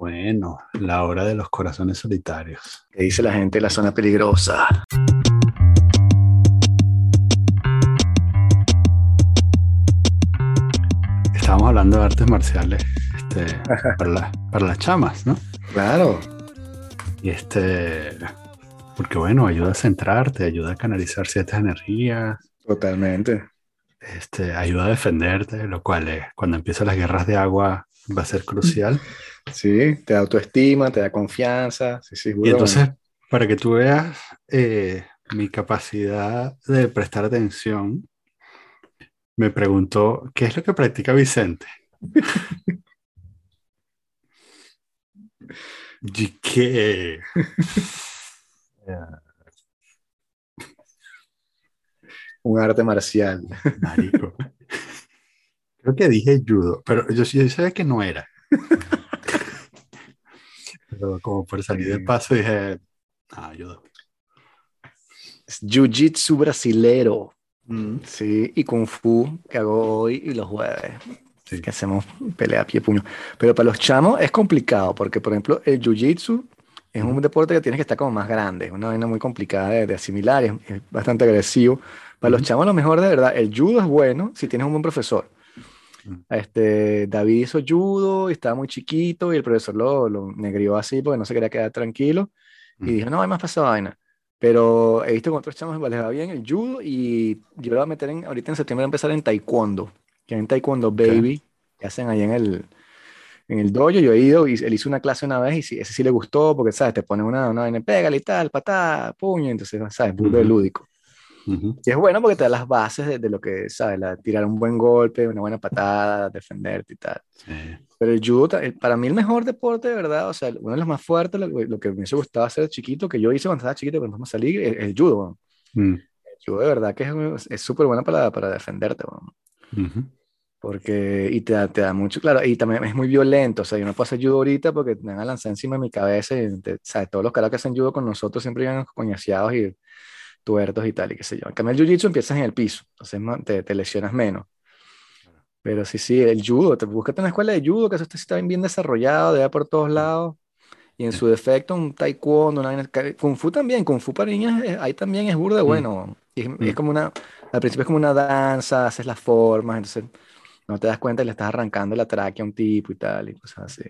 Bueno, la hora de los corazones solitarios. ¿Qué dice la gente de la zona peligrosa? Estábamos hablando de artes marciales este, para, la- para las chamas, ¿no? Claro. Y este, porque bueno, ayuda a centrarte, ayuda a canalizar ciertas energías, Totalmente. este, ayuda a defenderte, lo cual eh, cuando empiezan las guerras de agua va a ser crucial. Sí, te da autoestima, te da confianza. Sí, sí, Y entonces, para que tú veas eh, mi capacidad de prestar atención, me preguntó, ¿qué es lo que practica Vicente? ¿Y qué? Un arte marcial. Marico. Creo que dije judo, pero yo, yo sabía que no era. Pero como por salir de paso dije, ah. Es Jiu-Jitsu brasilero. Sí, y Kung Fu que hago hoy y los jueves. Sí. Que hacemos pelea a pie puño. Pero para los chamos es complicado porque, por ejemplo, el Jiu-Jitsu es un deporte que tienes que estar como más grande. Es una vaina muy complicada de, de asimilar. Es, es bastante agresivo. Para los Ujú. chamos, lo mejor de verdad, el judo es bueno si tienes un buen profesor. Ujú. Este, David hizo judo y estaba muy chiquito y el profesor lo, lo negrió así porque no se quería quedar tranquilo y Ujú. dijo, no, hay más pasado vaina. Pero he visto que otros chamos les va bien el judo y yo lo voy a meter en, ahorita en septiembre a empezar en taekwondo, que en taekwondo baby, que hacen ahí en el, en el dojo, yo he ido y él hizo una clase una vez y sí, ese sí le gustó porque, ¿sabes? Te ponen una, una vaina, pégale y tal, patada, puño, entonces, ¿sabes? De Ujú. lúdico. Ujú. Y es bueno porque te da las bases de, de lo que, ¿sabes? La, tirar un buen golpe, una buena patada, defenderte y tal. Sí. Pero el judo, el- para mí el mejor deporte, de verdad, o sea, uno de los más fuertes, lo, lo que me gustado hacer chiquito, que yo hice cuando estaba chiquito, cuando me salí, es el judo. Mm. El judo de verdad que es súper bueno para, para defenderte, weón. Ujú. Porque, y te da, te da mucho, claro, y también es muy violento, o sea, yo no puedo hacer judo ahorita porque me van a lanzar encima de mi cabeza y, te- ¿sabes? Todos los caras que hacen judo con nosotros siempre llegan coñaseados y tuertos y tal, y qué sé yo. En cambio, el jiu-jitsu empiezas en el piso, entonces te, te lesionas menos. Pero sí, sí, el judo, te búscate una escuela de judo, que eso está, bien, bien desarrollado, de por todos lados. Y en su defecto, un taekwondo, una kung fu también, kung fu para niñas, eh, ahí también es burda de bueno. Y es, es Mm. como una, al principio es como una danza, haces las formas, entonces no te das cuenta y le estás arrancando la tráquea a un tipo y tal, y cosas así.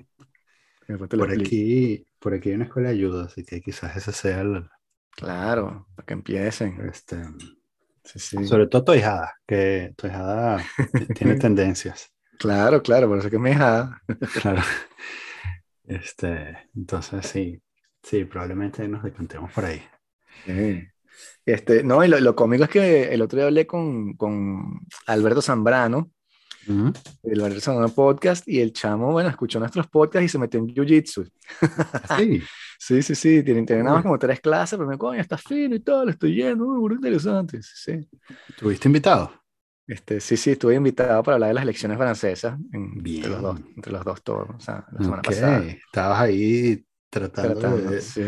Y Por explico. aquí, por aquí hay una escuela de judo, así que quizás ese sea el, Claro, para que empiecen. este, Sí, sí. sobre todo Toijada, que Toijada tiene tendencias, Claro, claro, por eso que es mi hija. claro. Este, entonces sí, sí, probablemente nos decantemos por ahí. Sí. Este, no, y lo, lo cómico es que el otro día hablé con, con Alberto Zambrano, Ujú. el Alberto Zambrano Podcast, y el chamo, bueno, escuchó nuestros podcasts y se metió en Jiu-Jitsu. Sí, Sí, sí, sí, tienen, tienen nada más como tres clases, pero me coño, está fino y tal, estoy yendo, uy, muy interesante. Sí, sí. ¿tuviste invitado? Este, sí, sí, estuve invitado para hablar de las elecciones francesas en- entre los dos, entre los dos toros, o sea, la semana Ok, pasada. estabas ahí tratando, Tratando, de, sí,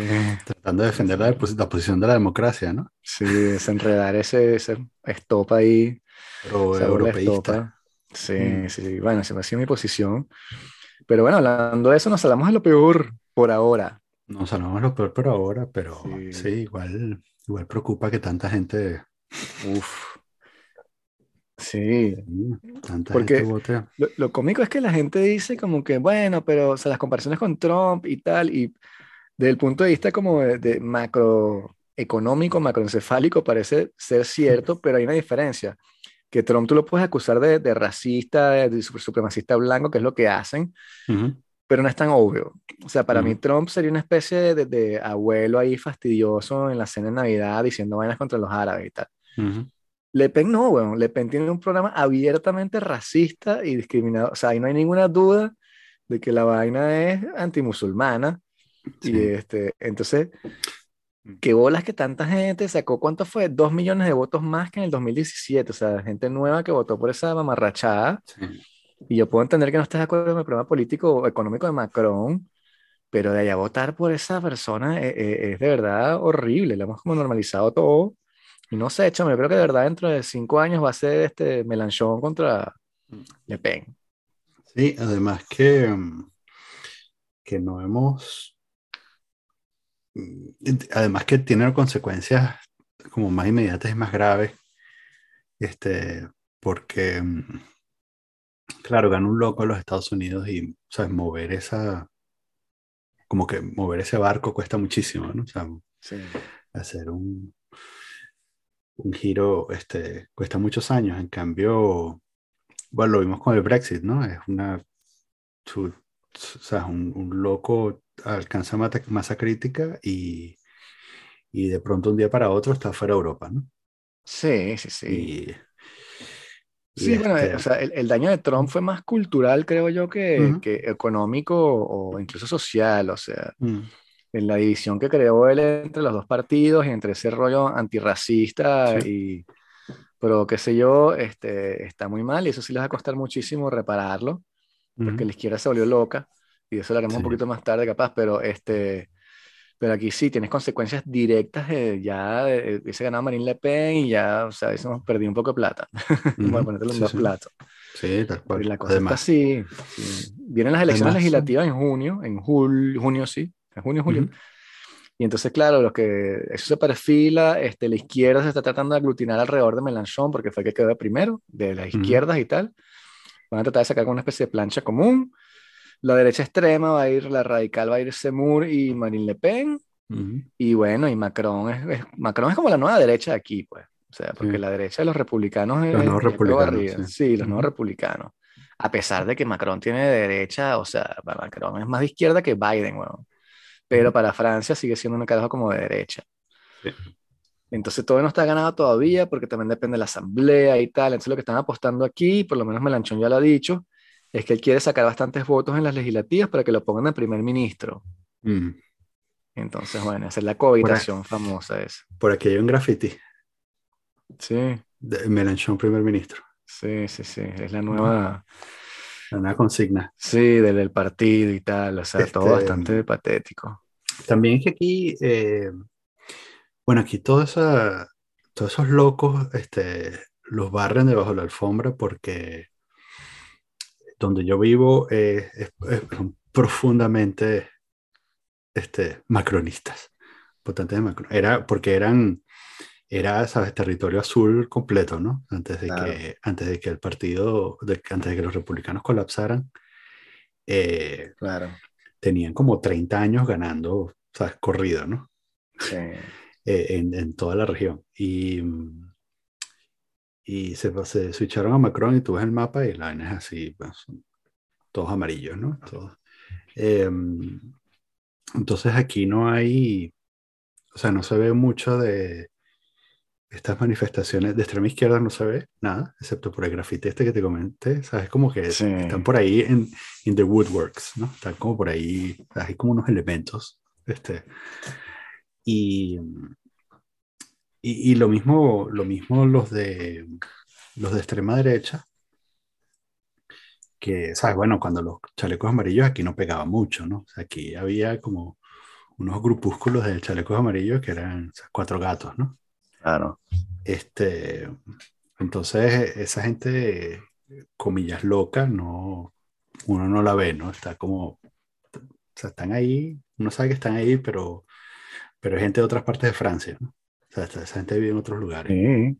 tratando de defender la, la posición de la democracia, ¿no? sí, desenredar ese, ese estopa ahí, Pro europeísta. estopa. Sí, Mm. sí, bueno, se me hacía mi posición. Pero bueno, hablando de eso, nos hablamos de lo peor por ahora. Nos salvamos lo peor por ahora, pero Sí. sí, igual, igual preocupa que tanta gente, Uf. Sí, mm, tanta Porque- gente vote. Lo, lo cómico es que la gente dice como que, bueno, pero o sea, las comparaciones con Trump y tal, y desde el punto de vista como de, de macroeconómico, macroencefálico, parece ser cierto, pero hay una diferencia, que Trump tú lo puedes acusar de, de racista, de, de supremacista blanco, que es lo que hacen, Ujú, pero no es tan obvio. O sea, para mí Ujú. Trump sería una especie de, de- abuelo ahí fastidioso en la cena de Navidad diciendo vainas contra los árabes y tal. ujú. Le Pen no, weón. Le Pen tiene un programa abiertamente racista y discriminador. O sea, ahí no hay ninguna duda de que la vaina es antimusulmana. Y Sí. este, entonces, qué bolas que tanta gente sacó, ¿cuánto fue? Dos millones de votos más que en el 2017. O sea, gente nueva que votó por esa mamarrachada. Sí. Y yo puedo entender que no estés de acuerdo con el programa político o económico de Macron, pero de allá votar por esa persona eh, eh, es, de verdad horrible. Le hemos como normalizado todo. Y no sé, chamo, yo creo que de verdad dentro de cinco años va a ser este Melanchón contra Le Pen. Sí, además que, mm, que no hemos, mm, además que tiene consecuencias como más inmediatas y más graves, este, porque, mm, claro, gana un loco a los Estados Unidos y, ¿sabes? Mover esa, como que mover ese barco cuesta muchísimo, ¿no? O sea, hacer un, un giro, este, cuesta muchos años, en cambio, bueno, lo vimos con el Brexit, ¿no? Es una, o sea, un, un loco alcanza masa crítica y, y de pronto un día para otro está fuera de Europa, ¿no? Sí, sí, sí. sí, bueno, este o sea, el, daño de Trump fue más cultural, creo yo, que, que económico o incluso social, o sea, mm. en la división que creó él entre los dos partidos y entre ese rollo antirracista y, pero qué sé yo, este, está muy mal y eso sí les va a costar muchísimo repararlo, porque la izquierda se volvió loca y eso lo haremos un poquito más tarde capaz, pero este pero aquí sí, tienes consecuencias directas de ya de, hubiese ganado Marine Le Pen y ya, o sea, hemos perdido un poco de plata. Voy a ponerte los dos platos. Sí, tal cual. Y la cosa está así. Vienen las elecciones legislativas en junio, en julio, junio sí, en junio, julio. Y entonces, claro, los que eso se perfila, este, la izquierda se está tratando de aglutinar alrededor de Mélenchon porque fue el que quedó primero, de las izquierdas y tal. Van a tratar de sacar una especie de plancha común la derecha extrema va a ir, la radical va a ir Semur y Marine Le Pen. Y bueno, y Macron es, Macron es como la nueva derecha de aquí, pues. O sea, porque la derecha de los republicanos los nuevos republicanos. Sí. los nuevos republicanos. A pesar de que Macron tiene derecha, o sea, Macron es más de izquierda que Biden, bueno. Pero para Francia sigue siendo un carajo como de derecha. Entonces todo no está ganado todavía porque también depende de la asamblea y tal. Entonces lo que están apostando aquí, por lo menos Melanchón ya lo ha dicho, es que él quiere sacar bastantes votos en las legislativas para que lo pongan de primer ministro. Mm. Entonces, bueno, esa es la cohabitación famosa esa. Por aquí hay un graffiti. Sí. De Melanchón primer ministro. Sí, sí, sí. Es la nueva... La nueva consigna. Sí, del, partido y tal. O sea, todo este, bastante patético. También es que aquí... Eh, bueno, aquí todo esa, todos esos locos este, los barren debajo de la alfombra porque donde yo vivo es, profundamente este, macronistas, potentes de Macron. Era porque eran, era, sabes, territorio azul completo, ¿no? Antes de, que, antes de que el partido, de, antes de que los republicanos colapsaran, eh, claro. tenían como 30 años ganando, sabes, corrido, ¿no? Sí. Eh, en, en, toda la región. Y, y se, se switcharon a Macron y tú ves el mapa y la vaina es así, pues, todos amarillos, ¿no? Todos. Em, entonces aquí no hay, o sea, no se ve mucho de estas manifestaciones de extrema izquierda, no se ve nada, excepto por el grafite este que te comenté, ¿sabes? Como que están por ahí en in the woodworks, ¿no? Están como por ahí, hay como unos elementos, este, y y, lo mismo, lo mismo los de los de extrema derecha, que, ¿sabes? Bueno, cuando los chalecos amarillos aquí no pegaba mucho, ¿no? O sea, aquí había como unos grupúsculos de chalecos amarillos que eran cuatro gatos, ¿no? Claro. Este, entonces, esa gente, comillas locas, no, uno no la ve, ¿no? Está como, o sea, están ahí, uno sabe que están ahí, pero, pero hay gente de otras partes de Francia, ¿no? O sea, esa gente vive en otros lugares. Sí.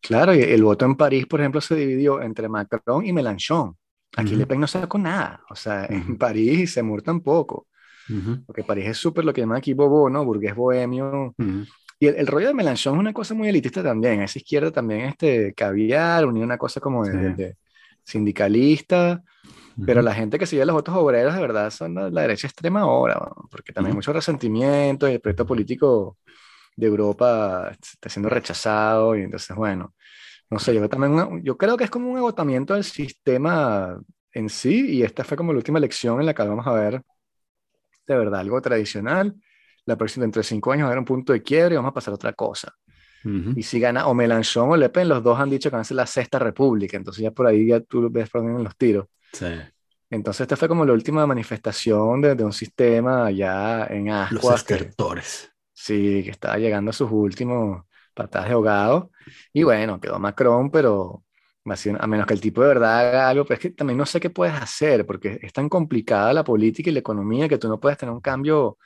Claro, y el voto en París, por ejemplo, se dividió entre Macron y Mélenchon. Aquí Le Pen no sacó nada. O sea, en París se Semur tampoco. Porque París es súper lo que llaman aquí bobo, ¿no? Burgués bohemio. Y el, rollo de Mélenchon es una cosa muy elitista también. Esa izquierda también, este, caviar, unir una cosa como de, sindicalista. Pero la gente que sigue los votos obreros de verdad son la, derecha extrema ahora, porque también hay mucho resentimiento y el proyecto político de Europa está siendo rechazado y entonces, bueno, no sé, yo también, yo creo que es como un agotamiento del sistema en sí y esta fue como la última lección en la que vamos a ver de verdad algo tradicional. La próxima, entre cinco años, va a haber un punto de quiebre y vamos a pasar a otra cosa. Y si gana o Mélenchon o Le Pen, los dos han dicho que van a ser la sexta república, entonces ya por ahí ya tú ves por dónde los tiros. Sí. Entonces esta fue como la última manifestación de, de un sistema ya en ascuas. Los estertores. Sí, que estaba llegando a sus últimos patadas de ahogado. Y bueno, quedó Macron, pero A menos que el tipo de verdad haga algo, pero es que también no sé qué puedes hacer, porque es tan complicada la política y la economía que tú no puedes tener un cambio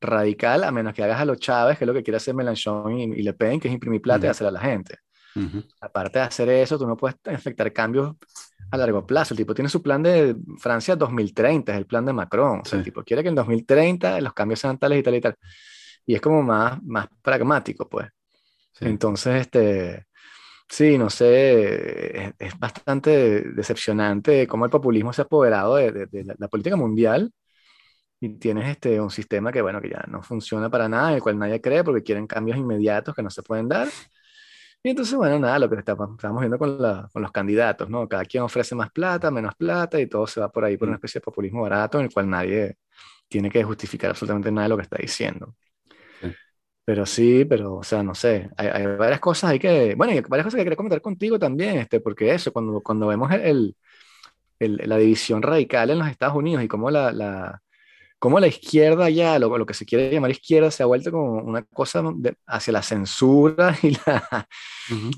radical a menos que hagas a los Chávez, que es lo que quiere hacer Mélenchon y, Le Pen, que es imprimir plata y hacer a la gente. Aparte de hacer eso, tú no puedes efectuar cambios a largo plazo. El tipo tiene su plan de Francia 2030, es el plan de Macron. O sea, el tipo quiere que en 2030 los cambios sean tales y tal y tal. Y es como más, más pragmático, pues. Entonces, este, sí, no sé, es, bastante decepcionante cómo el populismo se ha apoderado de, la, política mundial y tienes este, un sistema que, bueno, que ya no funciona para nada, en el cual nadie cree porque quieren cambios inmediatos que no se pueden dar. Y entonces, bueno, nada, lo que estamos viendo con, con, los candidatos, ¿no? Cada quien ofrece más plata, menos plata y todo se va por ahí por una mm. especie de populismo barato en el cual nadie tiene que justificar absolutamente nada de lo que está diciendo. Pero sí, pero, o sea, no sé, hay, hay, varias cosas hay que, bueno, hay varias cosas que quería comentar contigo también, este, porque eso, cuando, cuando vemos el, el, la división radical en los Estados Unidos y cómo la, la, cómo la izquierda ya, lo, lo, que se quiere llamar izquierda, se ha vuelto como una cosa hacia la censura y la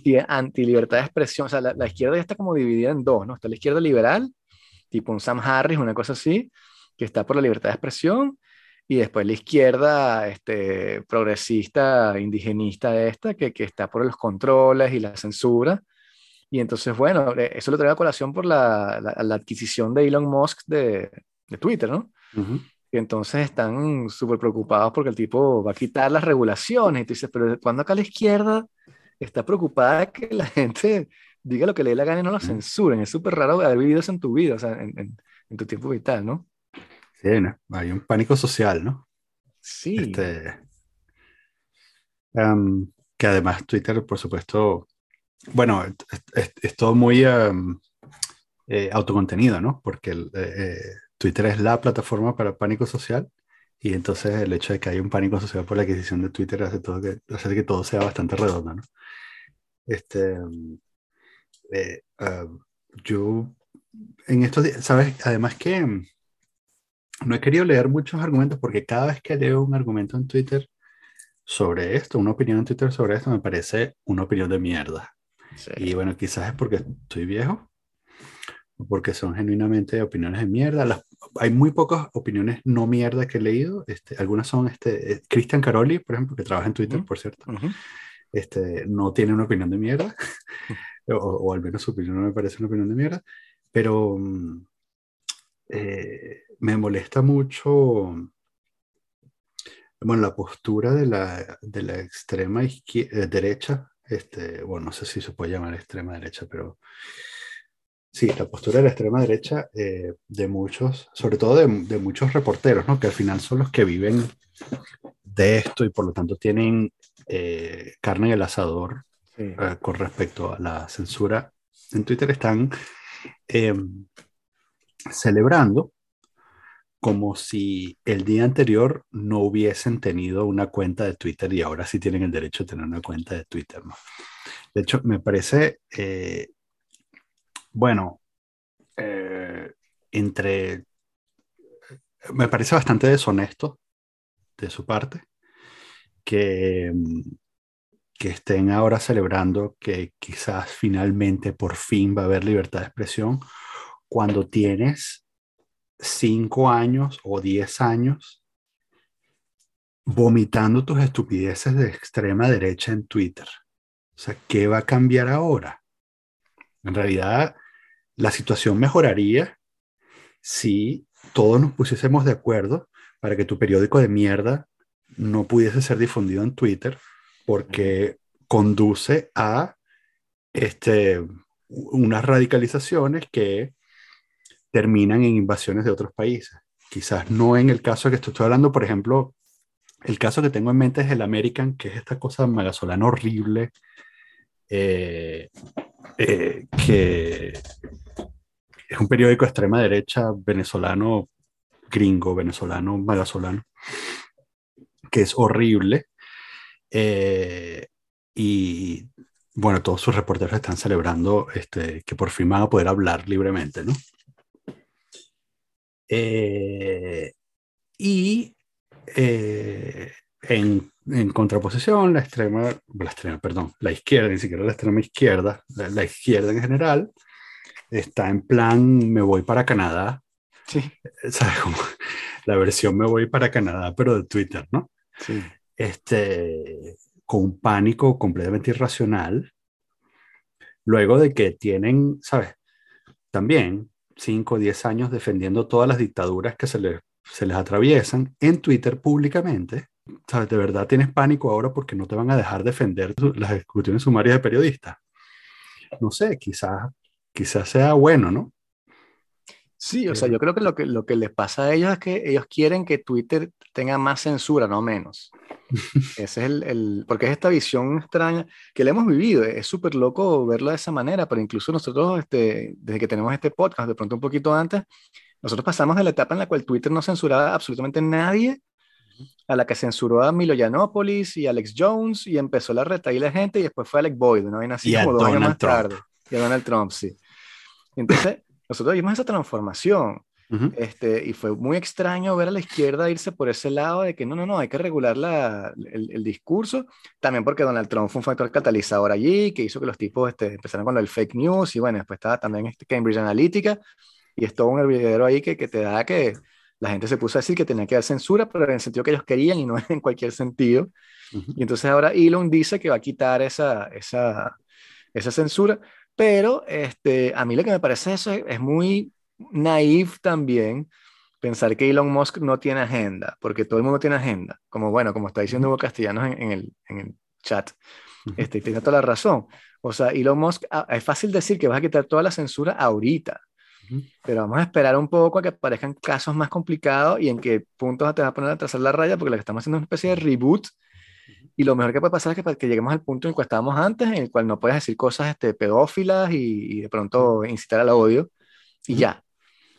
y anti-libertad de expresión. O sea, la, la, izquierda ya está como dividida en dos, ¿no? Está la izquierda liberal, tipo un Sam Harris, una cosa así, que está por la libertad de expresión, y después la izquierda este, progresista, indigenista esta, que, que está por los controles y la censura. Y entonces, bueno, eh, eso lo traigo a colación por la, la, adquisición de Elon Musk de, de Twitter, ¿no? Y entonces están súper preocupados porque el tipo va a quitar las regulaciones. Y tú dices, pero ¿cuándo acá la izquierda está preocupada que la gente diga lo que le dé la gana y no lo censuren? Es súper raro haber vivido eso en tu vida, o sea, en, en, tu tiempo vital, ¿no? Sí, hay un pánico social, ¿no? Sí. Este, em, que además Twitter, por supuesto, bueno, es, todo muy um, eh, autocontenido, ¿no? Porque el, eh, eh, Twitter es la plataforma para pánico social y entonces el hecho de que haya un pánico social por la adquisición de Twitter hace, todo que, hace que todo sea bastante redondo, ¿no? Este, eh, ah, yo en estos días, ¿sabes? Además que no he querido leer muchos argumentos porque cada vez que leo un argumento en Twitter sobre esto, una opinión en Twitter sobre esto, me parece una opinión de mierda. Y bueno, quizás es porque estoy viejo porque son genuinamente opiniones de mierda. hay muy pocas opiniones no mierda que he leído. Este, algunas son, este, eh, Christian Caroli, por ejemplo, que trabaja en Twitter, por cierto, este, no tiene una opinión de mierda, o, al menos su opinión no me parece una opinión de mierda, pero mm, eh, me molesta mucho, bueno, la postura de la, de la extrema eh, derecha, este, bueno, no sé si se puede llamar extrema derecha, pero Sí, la postura de la extrema derecha eh, de muchos, sobre todo de, muchos reporteros, ¿no? que al final son los que viven de esto y por lo tanto tienen eh, carne en el asador eh, con respecto a la censura. En Twitter están em, celebrando como si el día anterior no hubiesen tenido una cuenta de Twitter y ahora sí tienen el derecho a tener una cuenta de Twitter. ¿no? De hecho, me parece bueno, eh, entre... Me parece bastante deshonesto de su parte que, que estén ahora celebrando que quizás finalmente por fin va a haber libertad de expresión cuando tienes cinco años o diez años vomitando tus estupideces de extrema derecha en Twitter. O sea, ¿qué va a cambiar ahora? En realidad, la situación mejoraría si todos nos pusiésemos de acuerdo para que tu periódico de mierda no pudiese ser difundido en Twitter porque conduce a este, unas radicalizaciones que terminan en invasiones de otros países. Quizás no en el caso que estoy hablando, por ejemplo, el caso que tengo en mente es el American, que es esta cosa magasolana horrible, eh, eh, que es un periódico de extrema derecha venezolano, gringo, venezolano, magasolano, que es horrible. Eh, y bueno, todos sus reporteros están celebrando este, que por fin van a poder hablar libremente, ¿no? Eh, y en en contraposición, la extrema, la extrema, perdón, la izquierda, ni siquiera la extrema izquierda, la, izquierda en general, está en plan, me voy para Canadá. Sí. ¿Sabes? Como la versión me voy para Canadá, pero de Twitter, ¿no? Sí. Este, con un pánico completamente irracional, luego de que tienen, ¿sabes? También 5 o 10 años defendiendo todas las dictaduras que se les, se les atraviesan en Twitter públicamente. ¿Sabes? De verdad tienes pánico ahora porque no te van a dejar defender las ejecuciones sumarias de periodistas. No sé, quizás, quizás sea bueno, ¿no? Sí, o sea, yo creo que lo, que lo que les pasa a ellos es que ellos quieren que Twitter tenga más censura, no menos. Ese es el, el, porque es esta visión extraña que le hemos vivido. Es súper loco verlo de esa manera, pero incluso nosotros, este, desde que tenemos este podcast, de pronto un poquito antes, nosotros pasamos de la etapa en la cual Twitter no censuraba absolutamente nadie a la que censuró a Milo Yiannopoulos y Alex Jones y empezó la reta y la gente y después fue Alex Boyd, ¿no? Y así como dos años más tarde. Y a Donald Trump, sí. Entonces, nosotros vimos esa transformación. este, y fue muy extraño ver a la izquierda irse por ese lado de que no, no, no, hay que regular la, el, el, discurso. También porque Donald Trump fue un factor catalizador allí, que hizo que los tipos este, empezaran con lo del fake news. Y bueno, después estaba también este Cambridge Analytica. Y es todo un hervidero ahí que, que te da que la gente se puso a decir que tenía que haber censura, pero en el sentido que ellos querían y no en cualquier sentido. Y entonces ahora Elon dice que va a quitar esa, esa, esa censura, pero este, a mí lo que me parece eso es, muy naif también pensar que Elon Musk no tiene agenda, porque todo el mundo tiene agenda, como bueno, como está diciendo Hugo Castellanos en, el, en el chat, este, tiene toda la razón. O sea, Elon Musk, ah, es fácil decir que vas a quitar toda la censura ahorita, pero vamos a esperar un poco a que aparezcan casos más complicados y en qué puntos te vas a poner a trazar la raya, porque lo que estamos haciendo es una especie de reboot. Y lo mejor que puede pasar es que, que lleguemos al punto en el que estábamos antes, en el cual no puedes decir cosas este, pedófilas y, de pronto incitar al odio. Y ya.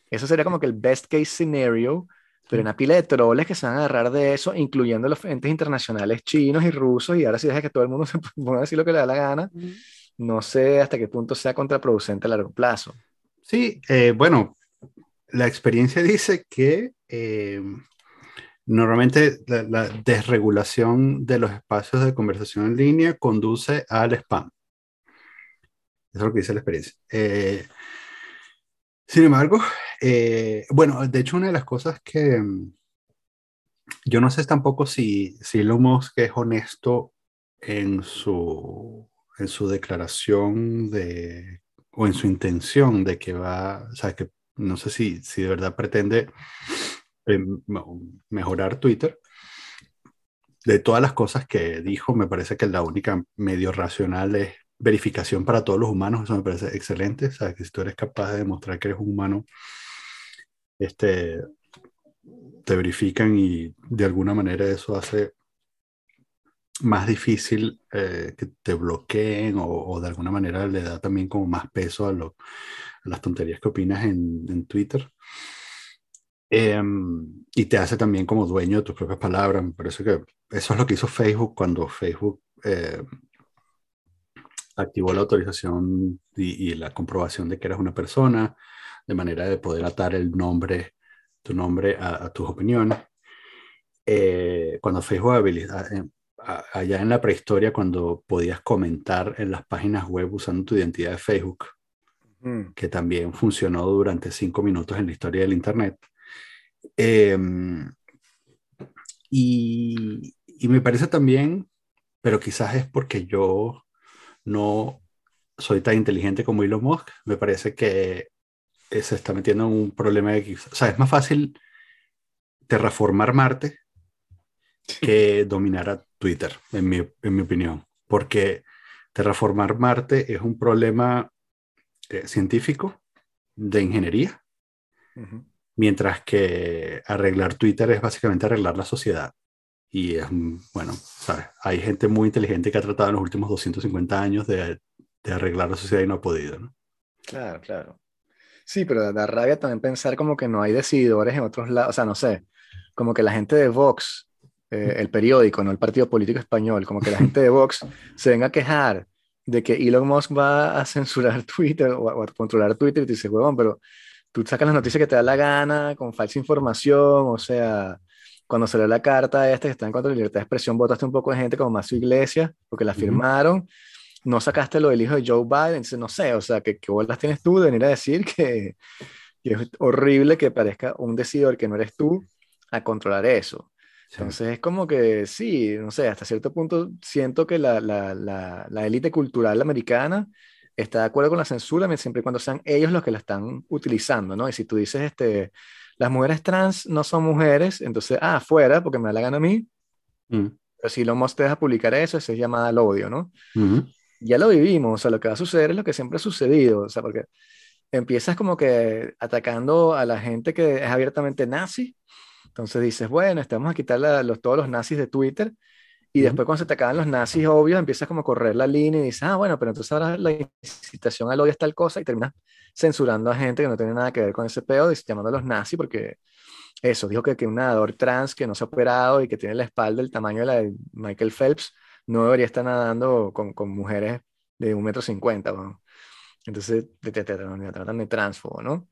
Eso sería como que el best case scenario, pero una pila de troles que se van a agarrar de eso, incluyendo los entes internacionales chinos y rusos, y ahora sí deja que todo el mundo se ponga a decir lo que le da la gana. No sé hasta qué punto sea contraproducente a largo plazo. Sí, eh, bueno, la experiencia dice que eh, normalmente la, desregulación de los espacios de conversación en línea conduce al spam. Eso es lo que dice la experiencia. Eh, sin embargo, bueno, de hecho una de las cosas que mm, yo no sé tampoco si, si Elon Musk es honesto en su, en su declaración de o en su intención de que va, o sea, que no sé si, si de verdad pretende eh, mejorar Twitter. De todas las cosas que dijo, me parece que la única medio racional es verificación para todos los humanos. Eso me parece excelente. O sea, que si tú eres capaz de demostrar que eres un humano, este, te verifican y de alguna manera eso hace más difícil eh, que te bloqueen o, de alguna manera le da también como más peso a, lo, a las tonterías que opinas en, en Twitter. Em, y te hace también como dueño de tus propias palabras. Me parece que eso es lo que hizo Facebook cuando Facebook eh, activó la autorización y, la comprobación de que eras una persona, de manera de poder atar el nombre, tu nombre a, tus opiniones. Eh, cuando Facebook allá en la prehistoria cuando podías comentar en las páginas web usando tu identidad de Facebook, que también funcionó durante cinco minutos en la historia del Internet. Em, y, y, me parece también, pero quizás es porque yo no soy tan inteligente como Elon Musk, me parece que se está metiendo en un problema de... O sea, es más fácil terraformar Marte que dominara Twitter, en mi, en mi opinión, porque terraformar Marte es un problema eh, científico de ingeniería, mientras que arreglar Twitter es básicamente arreglar la sociedad. Y es, bueno, ¿sabes? hay gente muy inteligente que ha tratado en los últimos 250 años de, de arreglar la sociedad y no ha podido, ¿no? Claro, claro. Sí, pero da rabia también pensar como que no hay decididores en otros lados, o sea, no sé, como que la gente de Vox eh, el periódico, no el partido político español, como que la gente de Vox se venga a quejar de que Elon Musk va a censurar Twitter o a, controlar Twitter y te dice, huevón, pero tú sacas las noticias que te da la gana, con falsa información, o sea, cuando salió la carta esta que está en contra de la libertad de expresión, votaste un poco de gente como más su iglesia, porque la firmaron, no sacaste lo del hijo de Joe Biden, entonces no sé, o sea, ¿qué, qué bolas tienes tú de venir a decir que, que es horrible que parezca un decidor que no eres tú a controlar eso? Entonces es como que sí, no sé, hasta cierto punto siento que la, la, la, la élite cultural americana está de acuerdo con la censura siempre y cuando sean ellos los que la están utilizando, ¿no? Y si tú dices, este, las mujeres trans no son mujeres, entonces, ah, fuera, porque me da la gana a mí. Mm. Pero si lo te deja publicar eso, eso es llamada al odio, ¿no? Ya lo vivimos, o sea, lo que va a suceder es lo que siempre ha sucedido, o sea, porque empiezas como que atacando a la gente que es abiertamente nazi, entonces dices, bueno, estamos a quitar los, todos los nazis de Twitter. Y después cuando se te acaban los nazis obvios, empiezas como a correr la línea y dices, ah, bueno, pero entonces ahora la incitación al odio es tal cosa y terminas censurando a gente que no tiene nada que ver con ese pedo, llamando a los nazis porque eso, dijo que, que un nadador trans que no se ha operado y que tiene la espalda del tamaño de la de Michael Phelps no debería estar nadando con, con mujeres de un metro cincuenta. Entonces te, te, te, te, tratan de transfobo, ¿no?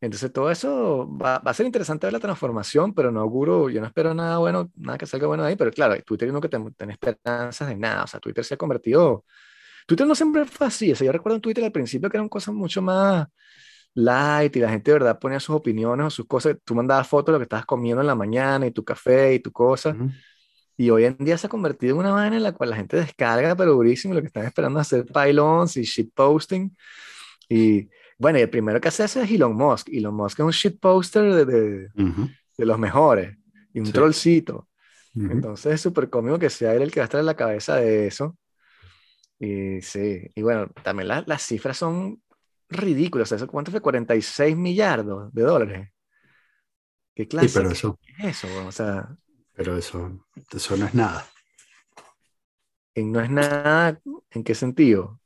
Entonces todo eso va, va, a ser interesante ver la transformación, pero no auguro, yo no espero nada bueno, nada que salga bueno de ahí, pero claro, Twitter no que tiene esperanzas de nada, o sea, Twitter se ha convertido, Twitter no siempre fue así, o sea, yo recuerdo en Twitter al principio que eran cosas mucho más light y la gente de verdad ponía sus opiniones o sus cosas, tú mandabas fotos de lo que estabas comiendo en la mañana y tu café y tu cosa, y hoy en día se ha convertido en una vaina en la cual la gente descarga, pero durísimo, lo que están esperando hacer pylons y shitposting, y bueno, y el primero que hace eso es Elon Musk. Elon Musk es un shitposter de, de, de los mejores y un trollcito. Entonces es súper cómico que sea él el que va a estar en la cabeza de eso. Y sí, y bueno, también las cifras son ridículas. ¿Eso cuánto fue? 46 millardos de dólares. ¿Qué clase pero eso, es eso? O sea, pero eso, eso no es nada. ¿En no es nada? ¿En qué sentido?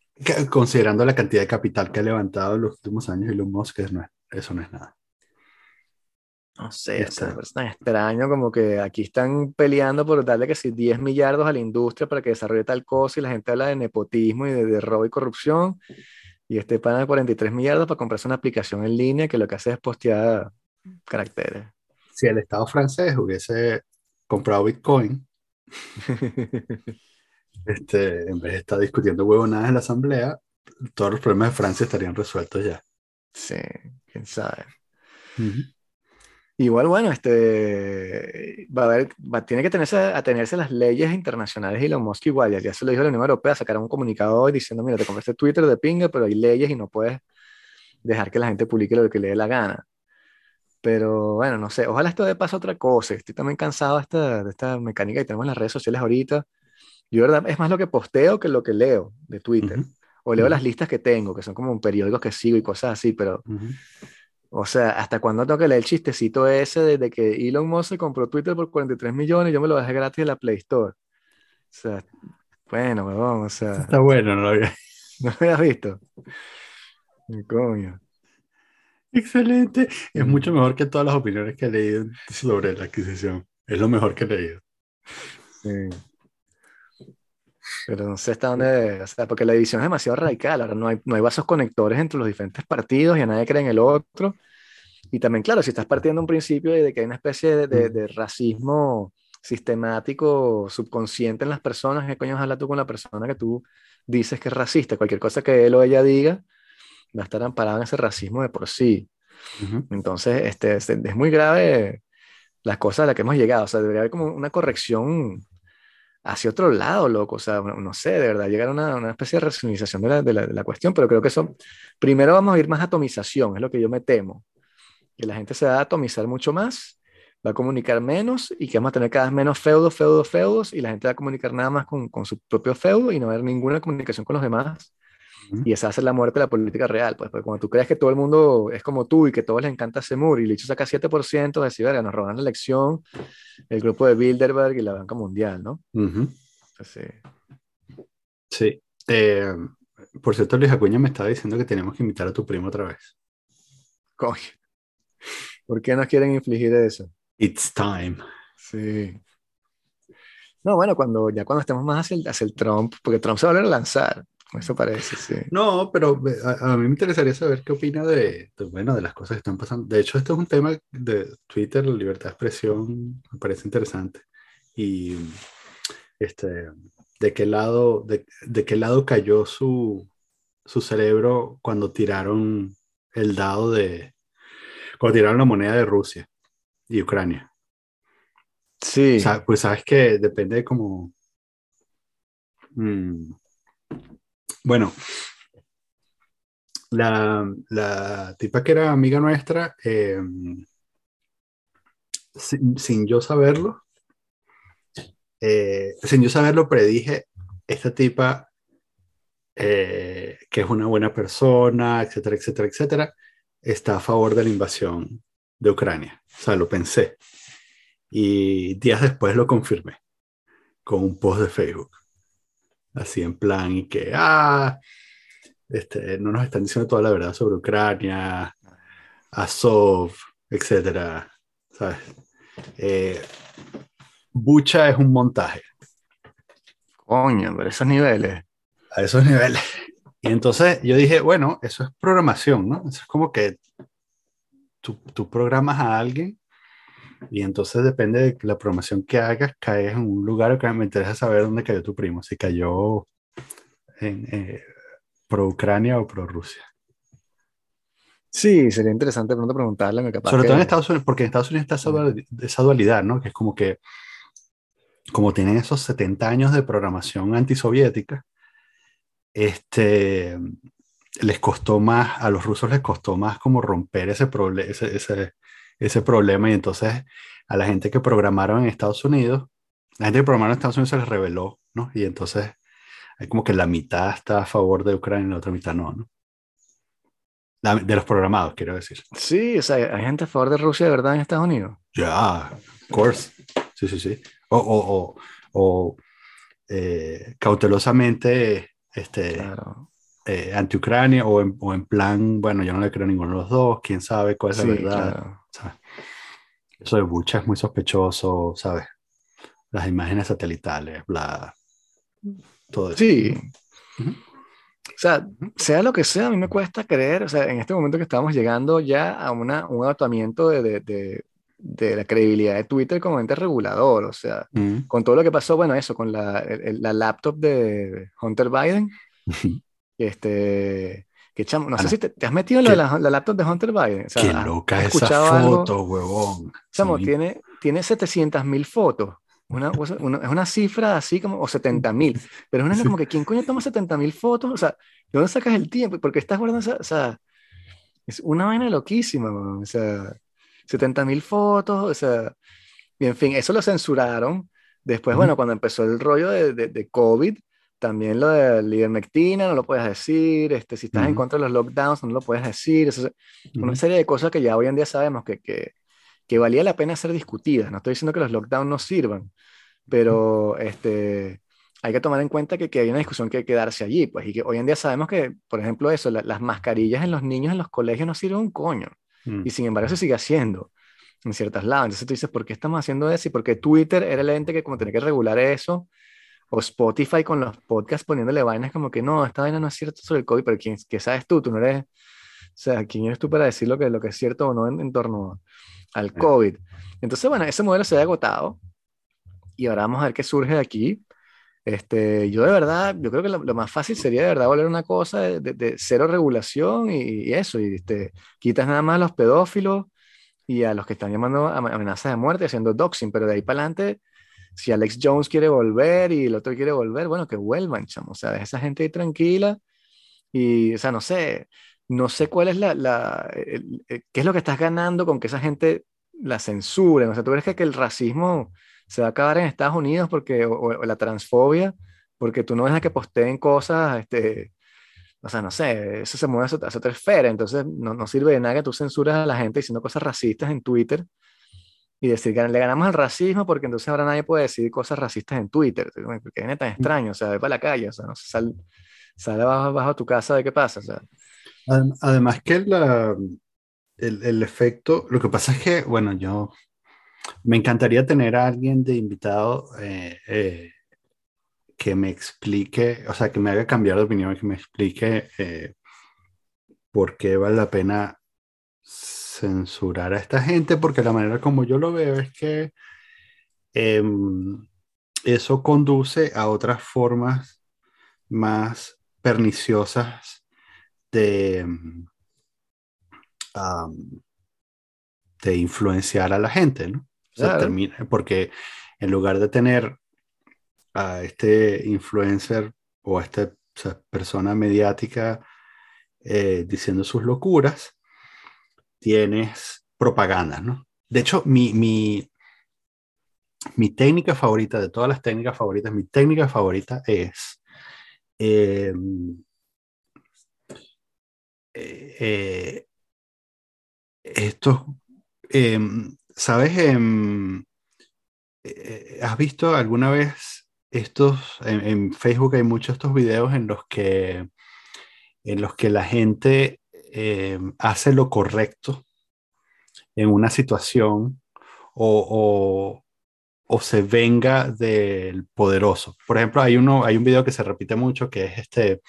Considerando la cantidad de capital que ha levantado en los últimos años Elon Musk, no eso no es nada. No sé, es tan extraño como que aquí están peleando por darle que si 10 millardos a la industria para que desarrolle tal cosa y la gente habla de nepotismo y de, robo y corrupción y este pana de 43 millardos para comprarse una aplicación en línea que lo que hace es postear caracteres. Si el Estado francés hubiese comprado Bitcoin, este, en vez de estar discutiendo huevonadas en la asamblea, todos los problemas de Francia estarían resueltos ya. Sí, quién sabe. Igual, bueno, este, va a haber, va, tiene que tenerse, atenerse a las leyes internacionales y lo Musk igual, ya, se lo dijo la Unión Europea, sacaron un comunicado hoy diciendo, mira, te compraste Twitter de pinga, pero hay leyes y no puedes dejar que la gente publique lo que le dé la gana. Pero bueno, no sé, ojalá esto de paso otra cosa. Estoy también cansado de esta, de esta mecánica que tenemos en las redes sociales ahorita, yo, verdad, es más lo que posteo que lo que leo de Twitter. O leo las listas que tengo, que son como un periódicos que sigo y cosas así, pero... O sea, ¿hasta cuándo tengo que leer el chistecito ese de, que Elon Musk se compró Twitter por 43 millones y yo me lo dejé gratis en la Play Store? O sea, bueno, weón, o sea... Está bueno, no lo había... ¿No lo habías visto? Coño. Excelente. Es mucho mejor que todas las opiniones que he leído sobre la adquisición. Es lo mejor que he leído. Sí. Pero no sé hasta dónde, o sea, porque la división es demasiado radical, ahora no hay, no hay vasos conectores entre los diferentes partidos y a nadie cree en el otro. Y también, claro, si estás partiendo un principio de que hay una especie de, de, racismo sistemático, subconsciente en las personas, ¿qué coño habla tú con la persona que tú dices que es racista? Cualquier cosa que él o ella diga va a estar amparado en ese racismo de por sí. Entonces, este, es, es, muy grave las cosas a las que hemos llegado. O sea, debería haber como una corrección hacia otro lado, loco. O sea, no, sé, de verdad, llegar a una, una especie de racionalización de la, de, la, de la, cuestión, pero creo que eso, primero vamos a ir más a atomización, es lo que yo me temo. Que la gente se va a atomizar mucho más, va a comunicar menos y que vamos a tener cada vez menos feudos, feudos, feudos, y la gente va a comunicar nada más con, con su propio feudo y no va a haber ninguna comunicación con los demás. Y esa va a ser la muerte de la política real, pues, porque cuando tú crees que todo el mundo es como tú y que a todos les encanta Semur y Licho saca 7%, de decir, nos roban la elección, el grupo de Bilderberg y la banca mundial, ¿no? sí. Sí. Eh, por cierto, Luis Acuña me estaba diciendo que tenemos que invitar a tu primo otra vez. Coño. ¿Por qué nos quieren infligir eso? It's time. Sí. No, bueno, cuando, ya cuando estemos más hacia el, hacia el Trump, porque Trump se va a volver a lanzar Eso parece, sí. No, pero a, mí me interesaría saber qué opina de, bueno, de las cosas que están pasando. De hecho, esto es un tema de Twitter, la libertad de expresión, me parece interesante. Y este, de qué lado, de, de qué lado cayó su, su cerebro cuando tiraron el dado de, cuando tiraron la moneda de Rusia y Ucrania. Sí. pues sabes que depende de cómo... Mm, bueno, la, tipa que era amiga nuestra, em, sin, yo saberlo, eh, sin yo saberlo, predije, esta tipa, eh, que es una buena persona, etcétera, etcétera, etcétera, está a favor de la invasión de Ucrania. O sea, lo pensé. Y días después lo confirmé con un post de Facebook así en plan y que, ah, este, no nos están diciendo toda la verdad sobre Ucrania, Azov, etcétera, ¿sabes? Eh, Bucha es un montaje. Coño, pero esos niveles. A esos niveles. Y entonces yo dije, bueno, eso es programación, ¿no? Eso es como que tú, tú programas a alguien y entonces depende de la programación que hagas, caes en un lugar que me interesa saber dónde cayó tu primo, si cayó en eh, pro Ucrania o pro Rusia. Sí, sería interesante pronto preguntarle. Sobre todo en Estados Unidos, porque en Estados Unidos está esa dualidad, ¿no? Que es como que, como tienen esos 70 años de programación antisoviética, este, les costó más, a los rusos les costó más como romper ese, ese, ese, ese problema y entonces a la gente que programaron en Estados Unidos, la gente que programaron en Estados Unidos se les reveló, ¿no? Y entonces hay como que la mitad está a favor de Ucrania y la otra mitad no, ¿no? de los programados, quiero decir. Sí, o sea, hay gente a favor de Rusia de verdad en Estados Unidos. Ya, of course. Sí, sí, sí. O, o, o, o eh, cautelosamente este, claro. Eh, anti-Ucrania o en, o en, plan, bueno, yo no le creo a ninguno de los dos, quién sabe cuál es la verdad. Eso de Bucha es muy sospechoso, ¿sabes? Las imágenes satelitales, bla. Todo eso. Sí. O sea, sea lo que sea, a mí me cuesta creer, o sea, en este momento que estamos llegando ya a una, un agotamiento de, de, de, la credibilidad de Twitter como ente regulador, o sea, con todo lo que pasó, bueno, eso, con la, la laptop de Hunter Biden, este, que chamo, no sé si te, has metido en la, la, laptop de Hunter Biden. O sea, qué loca esa foto, huevón. Chamo, tiene, tiene 700 mil fotos. Una, es una cifra así como, o 70 mil. Pero es una como que, ¿quién coño toma 70 mil fotos? O sea, ¿de dónde sacas el tiempo? Porque estás guardando esa, o sea, es una vaina loquísima, o sea, 70 mil fotos, o sea, y en fin, eso lo censuraron. Después, bueno, cuando empezó el rollo de, de, de COVID, también lo de la ivermectina no lo puedes decir, este, si estás en contra de los lockdowns no lo puedes decir, eso, una serie de cosas que ya hoy en día sabemos que, que, que, valía la pena ser discutidas. No estoy diciendo que los lockdowns no sirvan, pero este, hay que tomar en cuenta que, que, hay una discusión que hay que darse allí, pues, y que hoy en día sabemos que, por ejemplo, eso, las mascarillas en los niños en los colegios no sirven un coño, mm. y sin embargo se sigue haciendo en ciertas lados. Entonces tú dices, ¿por qué estamos haciendo eso? Y porque Twitter era el ente que como tenía que regular eso, o Spotify con los podcasts poniéndole vainas como que no, esta vaina no es cierto sobre el COVID, pero ¿quién, ¿qué sabes tú? Tú no eres, o sea, ¿quién eres tú para decir lo que, lo que es cierto o no en, torno al COVID? Entonces, bueno, ese modelo se ha agotado y ahora vamos a ver qué surge de aquí. Este, yo de verdad, yo creo que lo, más fácil sería de verdad volver una cosa de, de, cero regulación y, eso, y este, quitas nada más a los pedófilos y a los que están llamando amenazas de muerte haciendo doxing, pero de ahí para adelante si Alex Jones quiere volver y el otro quiere volver, bueno, que vuelvan, chamo. O sea, deja esa gente ahí tranquila y, o sea, no sé, no sé cuál es la, la qué es lo que estás ganando con que esa gente la censuren. O sea, ¿tú crees que, que el racismo se va a acabar en Estados Unidos porque, o, la transfobia, porque tú no dejas que posteen cosas, este, o sea, no sé, eso se mueve a, otra esfera, entonces no, no, sirve de nada que tú censuras a la gente diciendo cosas racistas en Twitter y decir le ganamos al racismo porque entonces ahora nadie puede decir cosas racistas en Twitter. Porque es tan extraño, o sea, ve para la calle, o sea, no sal, sale abajo, abajo tu casa de qué pasa. O sea. Además que la, el, el, efecto, lo que pasa es que, bueno, yo me encantaría tener a alguien de invitado eh, eh, que me explique, o sea, que me haga cambiar de opinión, que me explique eh, por qué vale la pena censurar a esta gente, porque la manera como yo lo veo es que em, eso conduce a otras formas más perniciosas de, de influenciar a la gente, ¿no? termina, porque en lugar de tener a este influencer o a esta persona mediática eh, diciendo sus locuras, tienes propaganda, ¿no? De hecho, mi, mi, técnica favorita, de todas las técnicas favoritas, mi técnica favorita es em, eh, eh, esto, em, ¿sabes? Em, eh, ¿Has visto alguna vez estos, en, Facebook hay muchos estos videos en los que, en los que la gente em, hace lo correcto en una situación o, o, se venga del poderoso. Por ejemplo, hay, uno, hay un video que se repite mucho que es este,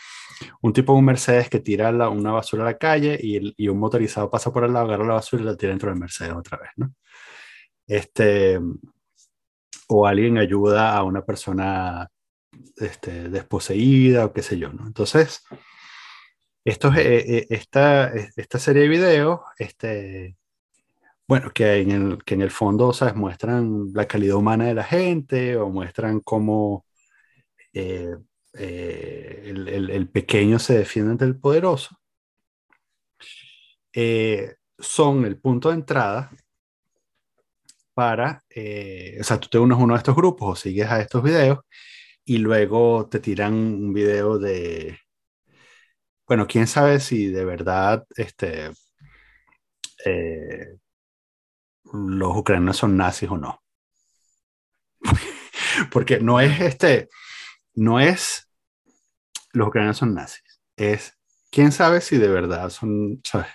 un tipo en un Mercedes que tira una basura a la calle y, y, un motorizado pasa por al lado, agarra la basura y la tira dentro del Mercedes otra vez, ¿no? Este, o alguien ayuda a una persona este, desposeída o qué sé yo, ¿no? Entonces, esto, eh, eh, esta, esta serie de videos, este, bueno, que en el, que en el fondo, ¿sabes? Muestran la calidad humana de la gente o muestran cómo eh, el, el, pequeño se defiende ante el poderoso. son el punto de entrada para, eh, o sea, tú te unes a uno de estos grupos o sigues a estos videos y luego te tiran un video de, bueno, quién sabe si de verdad este, eh, los ucranianos son nazis o no. Porque no es este, no es los ucranianos son nazis, es quién sabe si de verdad son, ¿sabes?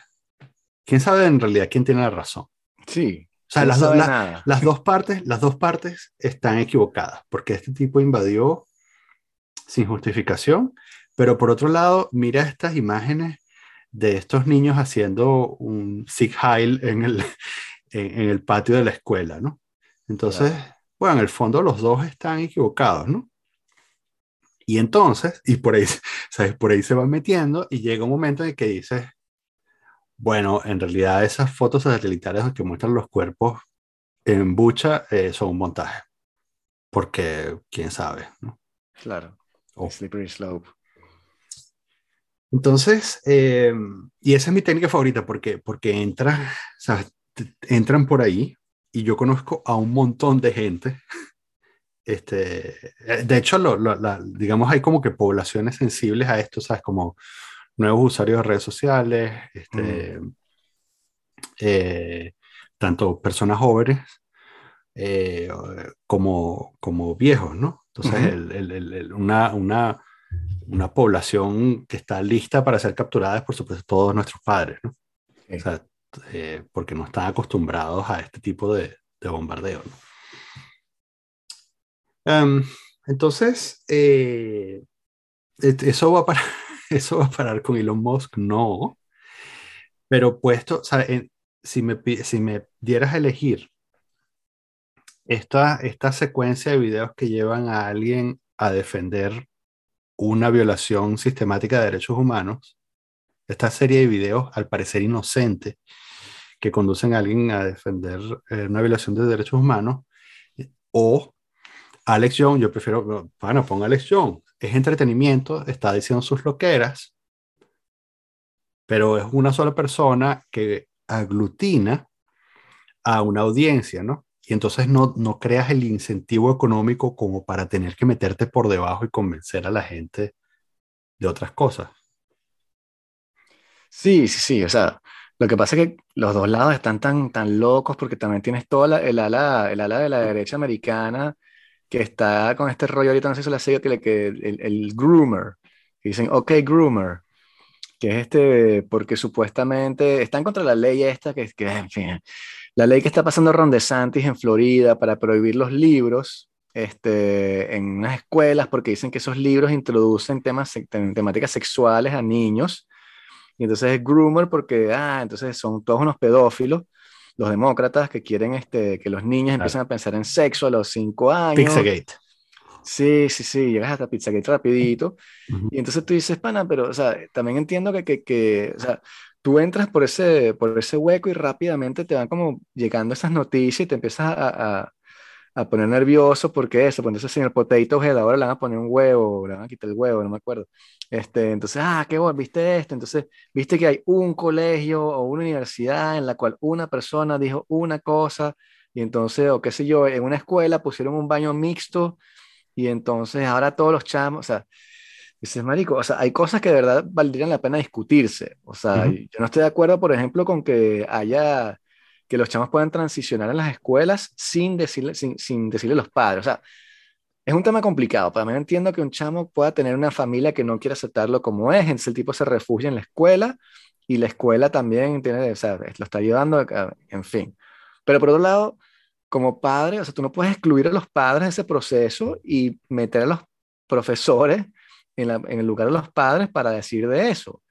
¿Quién sabe en realidad quién tiene la razón? Sí, o sea, las, las, dos partes, las dos partes están equivocadas, porque este tipo invadió sin justificación, pero por otro lado, mira estas imágenes de estos niños haciendo un Sig Heil en el, en, el patio de la escuela, ¿no? Entonces, bueno, en el fondo los dos están equivocados, ¿no? Y entonces, y por ahí, ¿sabes? Por ahí se van metiendo y llega un momento en el que dices, bueno, en realidad esas fotos satelitales que muestran los cuerpos en Bucha eh, son un montaje. Porque quién sabe, ¿no? Claro. Oh. Slippery slope. Entonces, eh, y esa es mi técnica favorita porque, porque entra, entran por ahí y yo conozco a un montón de gente. Este, eh, de hecho, digamos, hay como que poblaciones sensibles a esto, ¿sabes? Como nuevos usuarios de redes sociales, este, mm. eh, tanto personas jóvenes eh, como, como viejos, ¿no? Entonces, una, una, una, población que está lista para ser capturada es, por supuesto, todos nuestros padres, ¿no? O sea, eh, porque no están acostumbrados a este tipo de, de bombardeo, ¿no? Em, entonces, eso va para eso va a parar con Elon Musk, no. Pero puesto, si, me, si me dieras a elegir esta, esta secuencia de videos que llevan a alguien a defender una violación sistemática de derechos humanos, esta serie de videos, al parecer inocente, que conducen a alguien a defender eh, una violación de derechos humanos, o Alex Jones, yo prefiero, bueno, ponga Alex Jones, es entretenimiento, está diciendo sus loqueras, pero es una sola persona que aglutina a una audiencia, ¿no? Y entonces no, no creas el incentivo económico como para tener que meterte por debajo y convencer a la gente de otras cosas. Sí, sí, sí, o sea, lo que pasa es que los dos lados están tan, tan locos porque también tienes toda el, ala, el ala de la derecha americana que está con este rollo ahorita, no sé si la serie, que, que el, el, groomer, que dicen, ok, groomer, que es este, porque supuestamente están contra la ley esta, que, que en fin, la ley que está pasando Ron DeSantis en Florida para prohibir los libros este, en unas escuelas porque dicen que esos libros introducen temas, temáticas sexuales a niños. Y entonces es groomer porque, ah, entonces son todos unos pedófilos, los demócratas que quieren este, que los niños empiecen a pensar en sexo a los cinco años. Pizzagate. Sí, sí, sí, llegas hasta Pizzagate rapidito. Y entonces tú dices, pana, pero, o sea, también entiendo que, que, que, o sea, tú entras por ese, por ese hueco y rápidamente te van como llegando esas noticias y te empiezas a, a poner nervioso porque eso, pues entonces señor Potato Head ahora le van a poner un huevo, le van a quitar el huevo, no me acuerdo. Este, entonces, ah, qué bueno, viste esto, entonces, viste que hay un colegio o una universidad en la cual una persona dijo una cosa y entonces, o qué sé yo, en una escuela pusieron un baño mixto y entonces ahora todos los chamos, o sea, dices, marico, o sea, hay cosas que de verdad valdrían la pena discutirse. O sea, yo no estoy de acuerdo, por ejemplo, con que haya que los chamos puedan transicionar en las escuelas sin decirle, sin, sin decirle a los padres. O sea, es un tema complicado. Para mí entiendo que un chamo pueda tener una familia que no quiere aceptarlo como es, entonces el tipo se refugia en la escuela y la escuela también tiene, o sea, lo está ayudando, en fin. Pero por otro lado, como padre, o sea, tú no puedes excluir a los padres de ese proceso y meter a los profesores en, el lugar de los padres para decir de eso.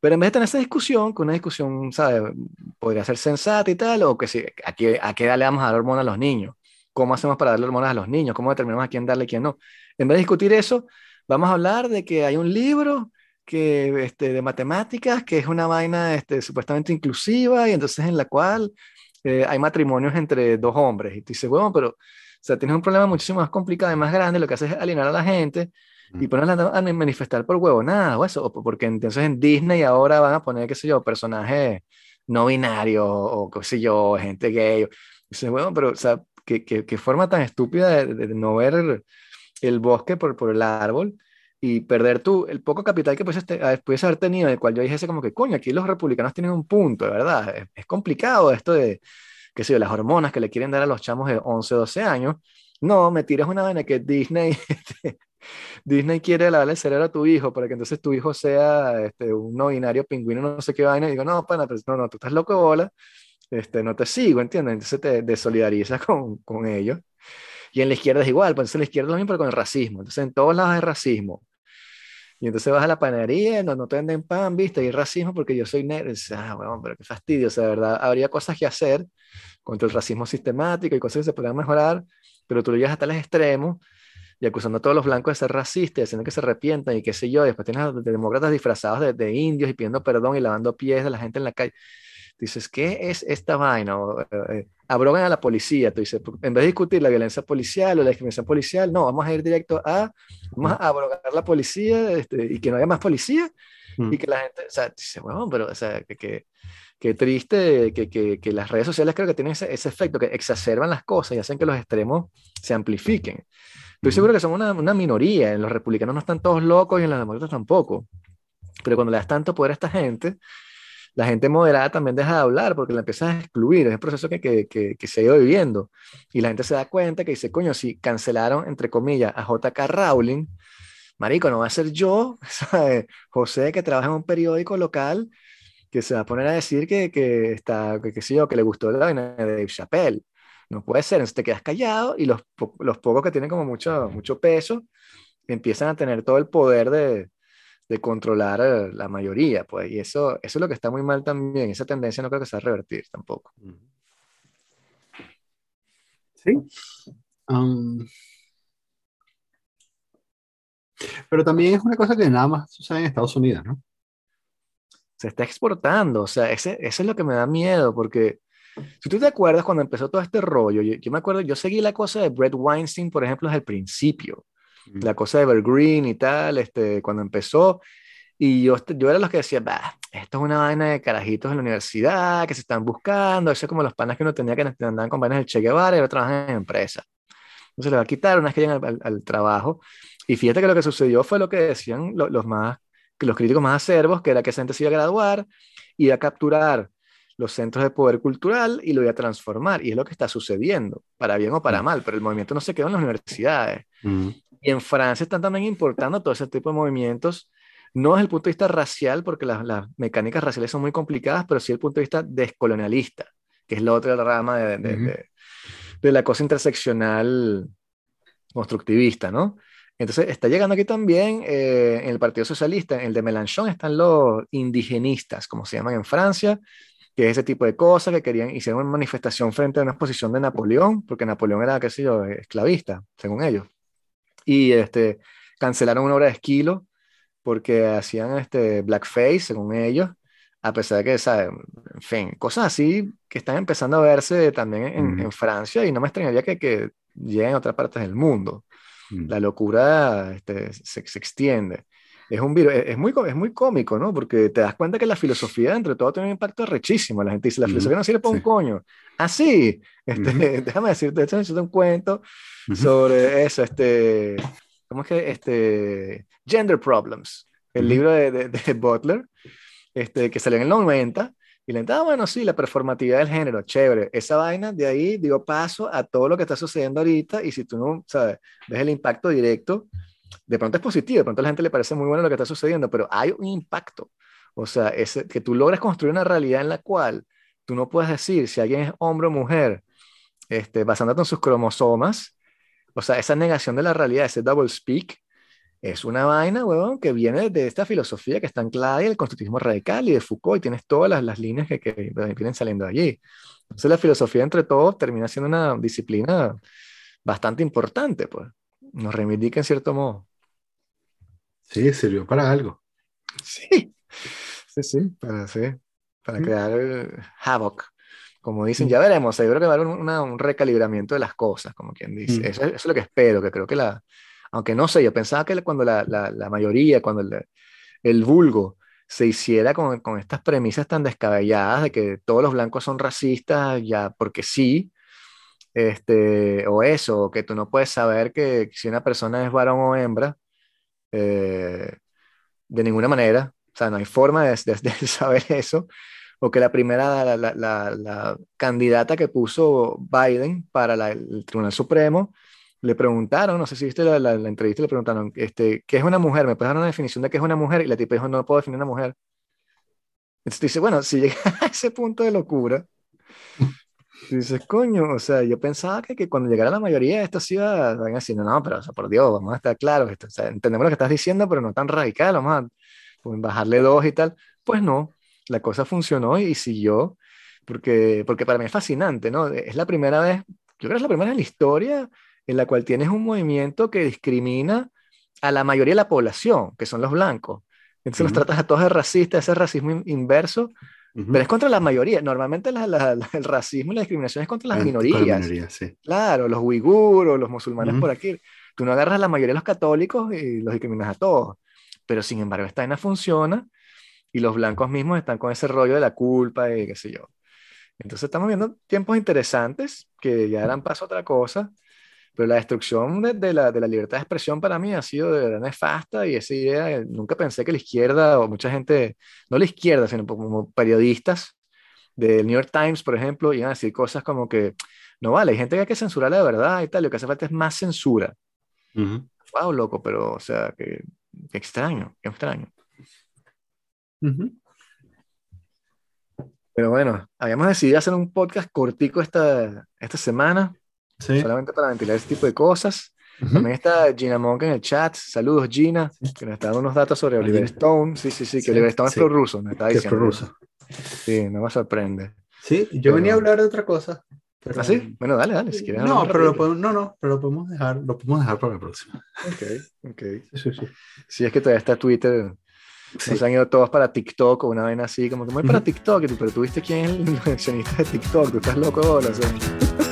Pero en vez de tener esa discusión, que una discusión, ¿sabes? Podría ser sensata y tal, o que si, ¿a qué, a qué edad le vamos a dar hormonas a los niños? ¿Cómo hacemos para darle hormonas a los niños? ¿Cómo determinamos a quién darle y quién no? En vez de discutir eso, vamos a hablar de que hay un libro que, este, de matemáticas que es una vaina este, supuestamente inclusiva y entonces en la cual eh, hay matrimonios entre dos hombres. Y tú dices, bueno, pero o sea, tienes un problema muchísimo más complicado y más grande, lo que hace es alienar a la gente y ponerla a manifestar por huevo nada o eso, porque entonces en Disney ahora van a poner, qué sé yo, personajes no binarios o qué sé yo, gente gay. Dices, bueno, pero, o sea, qué, qué, qué forma tan estúpida de, no ver el bosque por, por el árbol y perder tú el poco capital que puedes, haber tenido, en el cual yo dije como que, coño, aquí los republicanos tienen un punto, de verdad, es, es complicado esto de, qué sé yo, las hormonas que le quieren dar a los chamos de 11, 12 años, no, me tiras una vaina que Disney este, Disney quiere lavarle el cerebro a tu hijo para que entonces tu hijo sea este, un no binario pingüino, no sé qué vaina. Y digo, no, pana, pero no, no, tú estás loco bola, este, no te sigo, ¿entiendes? Entonces te desolidarizas con, con ellos. Y en la izquierda es igual, pues en la izquierda es lo mismo, pero con el racismo. Entonces en todos lados hay racismo. Y entonces vas a la panadería, no, no te venden pan, ¿viste? Y hay racismo porque yo soy negro. Y dices, ah, bueno, pero qué fastidio. O sea, de verdad, habría cosas que hacer contra el racismo sistemático y cosas que se podrían mejorar, pero tú lo llevas hasta los extremos y acusando a todos los blancos de ser racistas, haciendo que se arrepientan y qué sé yo, y después tienes a los demócratas disfrazados de, de, indios y pidiendo perdón y lavando pies de la gente en la calle. Dices, ¿qué es esta vaina? O, eh, eh, abrogan a la policía. Tú dices, en vez de discutir la violencia policial o la discriminación policial, no, vamos a ir directo a, vamos a abrogar la policía este, y que no haya más policía y que la gente, o sea, dice, bueno, pero, o sea, que, que triste que, que, que, las redes sociales creo que tienen ese, ese, efecto, que exacerban las cosas y hacen que los extremos se amplifiquen. Estoy seguro que somos una, una, minoría, en los republicanos no están todos locos y en los demócratas tampoco. Pero cuando le das tanto poder a esta gente, la gente moderada también deja de hablar porque la empiezas a excluir. Es el proceso que, que, que, se ha ido viviendo. Y la gente se da cuenta que dice, coño, si cancelaron, entre comillas, a JK Rowling, marico, no va a ser yo, ¿sabes? José, que trabaja en un periódico local, que se va a poner a decir que, que está, que, que, sí, o que le gustó la vaina de Dave Chappelle. No puede ser, entonces te quedas callado y los, los pocos que tienen como mucho, mucho peso empiezan a tener todo el poder de, de controlar la mayoría, pues, y eso, eso es lo que está muy mal también, esa tendencia no creo que se va a revertir tampoco. Sí. Um, pero también es una cosa que nada más sucede en Estados Unidos, ¿no? Se está exportando, o sea, ese, eso es lo que me da miedo, porque si tú te acuerdas cuando empezó todo este rollo, yo, me acuerdo, yo seguí la cosa de Brett Weinstein, por ejemplo, desde el principio, mm. la cosa de Evergreen y tal, este, cuando empezó, y yo, yo era los que decía, bah, esto es una vaina de carajitos en la universidad que se están buscando, eso es como los panas que uno tenía que andaban con vainas del Che Guevara y ahora trabajan en empresa. Entonces le va a quitar una vez que llegan al, al, trabajo. Y fíjate que lo que sucedió fue lo que decían los, los más, los críticos más acervos, que era que esa gente se iba a graduar, iba a capturar los centros de poder cultural y lo voy a transformar. Y es lo que está sucediendo, para bien o para mm. mal, pero el movimiento no se quedó en las universidades. Mm. Y en Francia están también importando todo ese tipo de movimientos, no desde el punto de vista racial, porque las, las mecánicas raciales son muy complicadas, pero sí desde el punto de vista descolonialista, que es la otra rama de, de, de, de la cosa interseccional constructivista, ¿no? Entonces está llegando aquí también eh, en el Partido Socialista, en el de Mélenchon están los indigenistas, como se llaman en Francia, que es ese tipo de cosas que querían, hicieron una manifestación frente a una exposición de Napoleón, porque Napoleón era, qué sé yo, esclavista, según ellos. Y este, cancelaron una obra de Esquilo porque hacían este blackface, según ellos, a pesar de que, ¿sabes? En fin, cosas así que están empezando a verse también en, en Francia y no me extrañaría que, que lleguen a otras partes del mundo. Mm. La locura este, se, se, extiende. Es, un virus, es, muy, es muy cómico, ¿no? Porque te das cuenta que la filosofía, entre todo, tiene un impacto rechísimo. La gente dice, la filosofía no sirve para un coño. Así, ah, este, déjame decirte, de hecho, un cuento sobre eso, este, ¿cómo es que? Este, Gender Problems, el libro de, de, de, Butler, este, que salió en el 90, y le ah, bueno, sí, la performatividad del género, chévere. Esa vaina de ahí dio paso a todo lo que está sucediendo ahorita y si tú no, sabes, ves el impacto directo, de pronto es positivo, de pronto a la gente le parece muy bueno lo que está sucediendo, pero hay un impacto. O sea, es que tú logres construir una realidad en la cual tú no puedes decir si alguien es hombre o mujer, este, basándote en sus cromosomas, o sea, esa negación de la realidad, ese double speak, es una vaina, weón, que viene de esta filosofía que está anclada en el constructivismo radical y de Foucault, y tienes todas las, las líneas que, que, vienen saliendo de allí. Entonces la filosofía, entre todos, termina siendo una disciplina bastante importante, pues. Nos reivindica en cierto modo. Sí, sirvió para algo. Sí, sí, sí, para, sí, para crear havoc. Como dicen, ya veremos, yo creo que va a haber un recalibramiento de las cosas, como quien dice. Eso, eso, es lo que espero, que creo que la, aunque no sé, yo pensaba que cuando la, la, la mayoría, cuando el, el, vulgo se hiciera con, con, estas premisas tan descabelladas de que todos los blancos son racistas, ya porque sí, este, o eso, que tú no puedes saber que si una persona es varón o hembra, eh, de ninguna manera, o sea, no hay forma de, de, de saber eso, o que la primera, la, la, la, candidata que puso Biden para el Tribunal Supremo, le preguntaron, no sé si viste la, la, la, entrevista, le preguntaron, este, ¿qué es una mujer? ¿Me puedes dar una definición de qué es una mujer? Y la tipa dijo, no puedo definir una mujer. Entonces dice, bueno, si llega a ese punto de locura, dices, coño, o sea, yo pensaba que, que cuando llegara la mayoría esto sí iba a decir, no, pero o sea, por Dios, vamos a estar claros, esto, o sea, entendemos lo que estás diciendo, pero no tan radical, vamos a pues, bajarle dos y tal. Pues no, la cosa funcionó y, y siguió, porque, porque para mí es fascinante, ¿no? Es la primera vez, yo creo que es la primera en la historia en la cual tienes un movimiento que discrimina a la mayoría de la población, que son los blancos. Entonces uh -huh. los tratas a todos de racistas, ese racismo inverso, uh -huh. pero es contra la mayoría. Normalmente la, la, la, el racismo y la discriminación es contra las minorías. La minoría, sí. Claro, los uiguros, los musulmanes uh -huh. por aquí. Tú no agarras a la mayoría de los católicos y los discriminas a todos. Pero sin embargo, esta vaina funciona y los blancos mismos están con ese rollo de la culpa y qué sé yo. Entonces estamos viendo tiempos interesantes que ya dan paso a otra cosa. Pero la destrucción de, de, la, de, la, libertad de expresión para mí ha sido de verdad nefasta y esa idea, nunca pensé que la izquierda o mucha gente, no la izquierda, sino como periodistas del New York Times, por ejemplo, iban a decir cosas como que, no vale, hay gente que hay que censurar la verdad y tal, lo que hace falta es más censura. Uh -huh. Wow, loco, pero, o sea, que, que extraño, qué extraño. Uh -huh. Pero bueno, habíamos decidido hacer un podcast cortico esta, esta semana Sí. Solamente para ventilar ese tipo de cosas. Uh -huh. También está Gina Monk en el chat. Saludos, Gina, que nos está dando unos datos sobre Oliver Stone. Sí, sí, sí, que sí, Oliver Stone sí. es prorruso, me está diciendo. Es prorruso. Sí, no me sorprende. Sí, yo pero... venía a hablar de otra cosa. Pero... ¿Ah, sí? Bueno, dale, dale, si quieres. No, pero lo podemos, no, no, pero lo podemos dejar, lo podemos dejar para la próxima. Ok, ok. Sí, sí, sí. Sí, es que todavía está Twitter. Sí. Nos han ido todos para TikTok o una vez así, como que voy para TikTok, pero tú viste quién es el inversionista de TikTok, tú estás loco, o sea.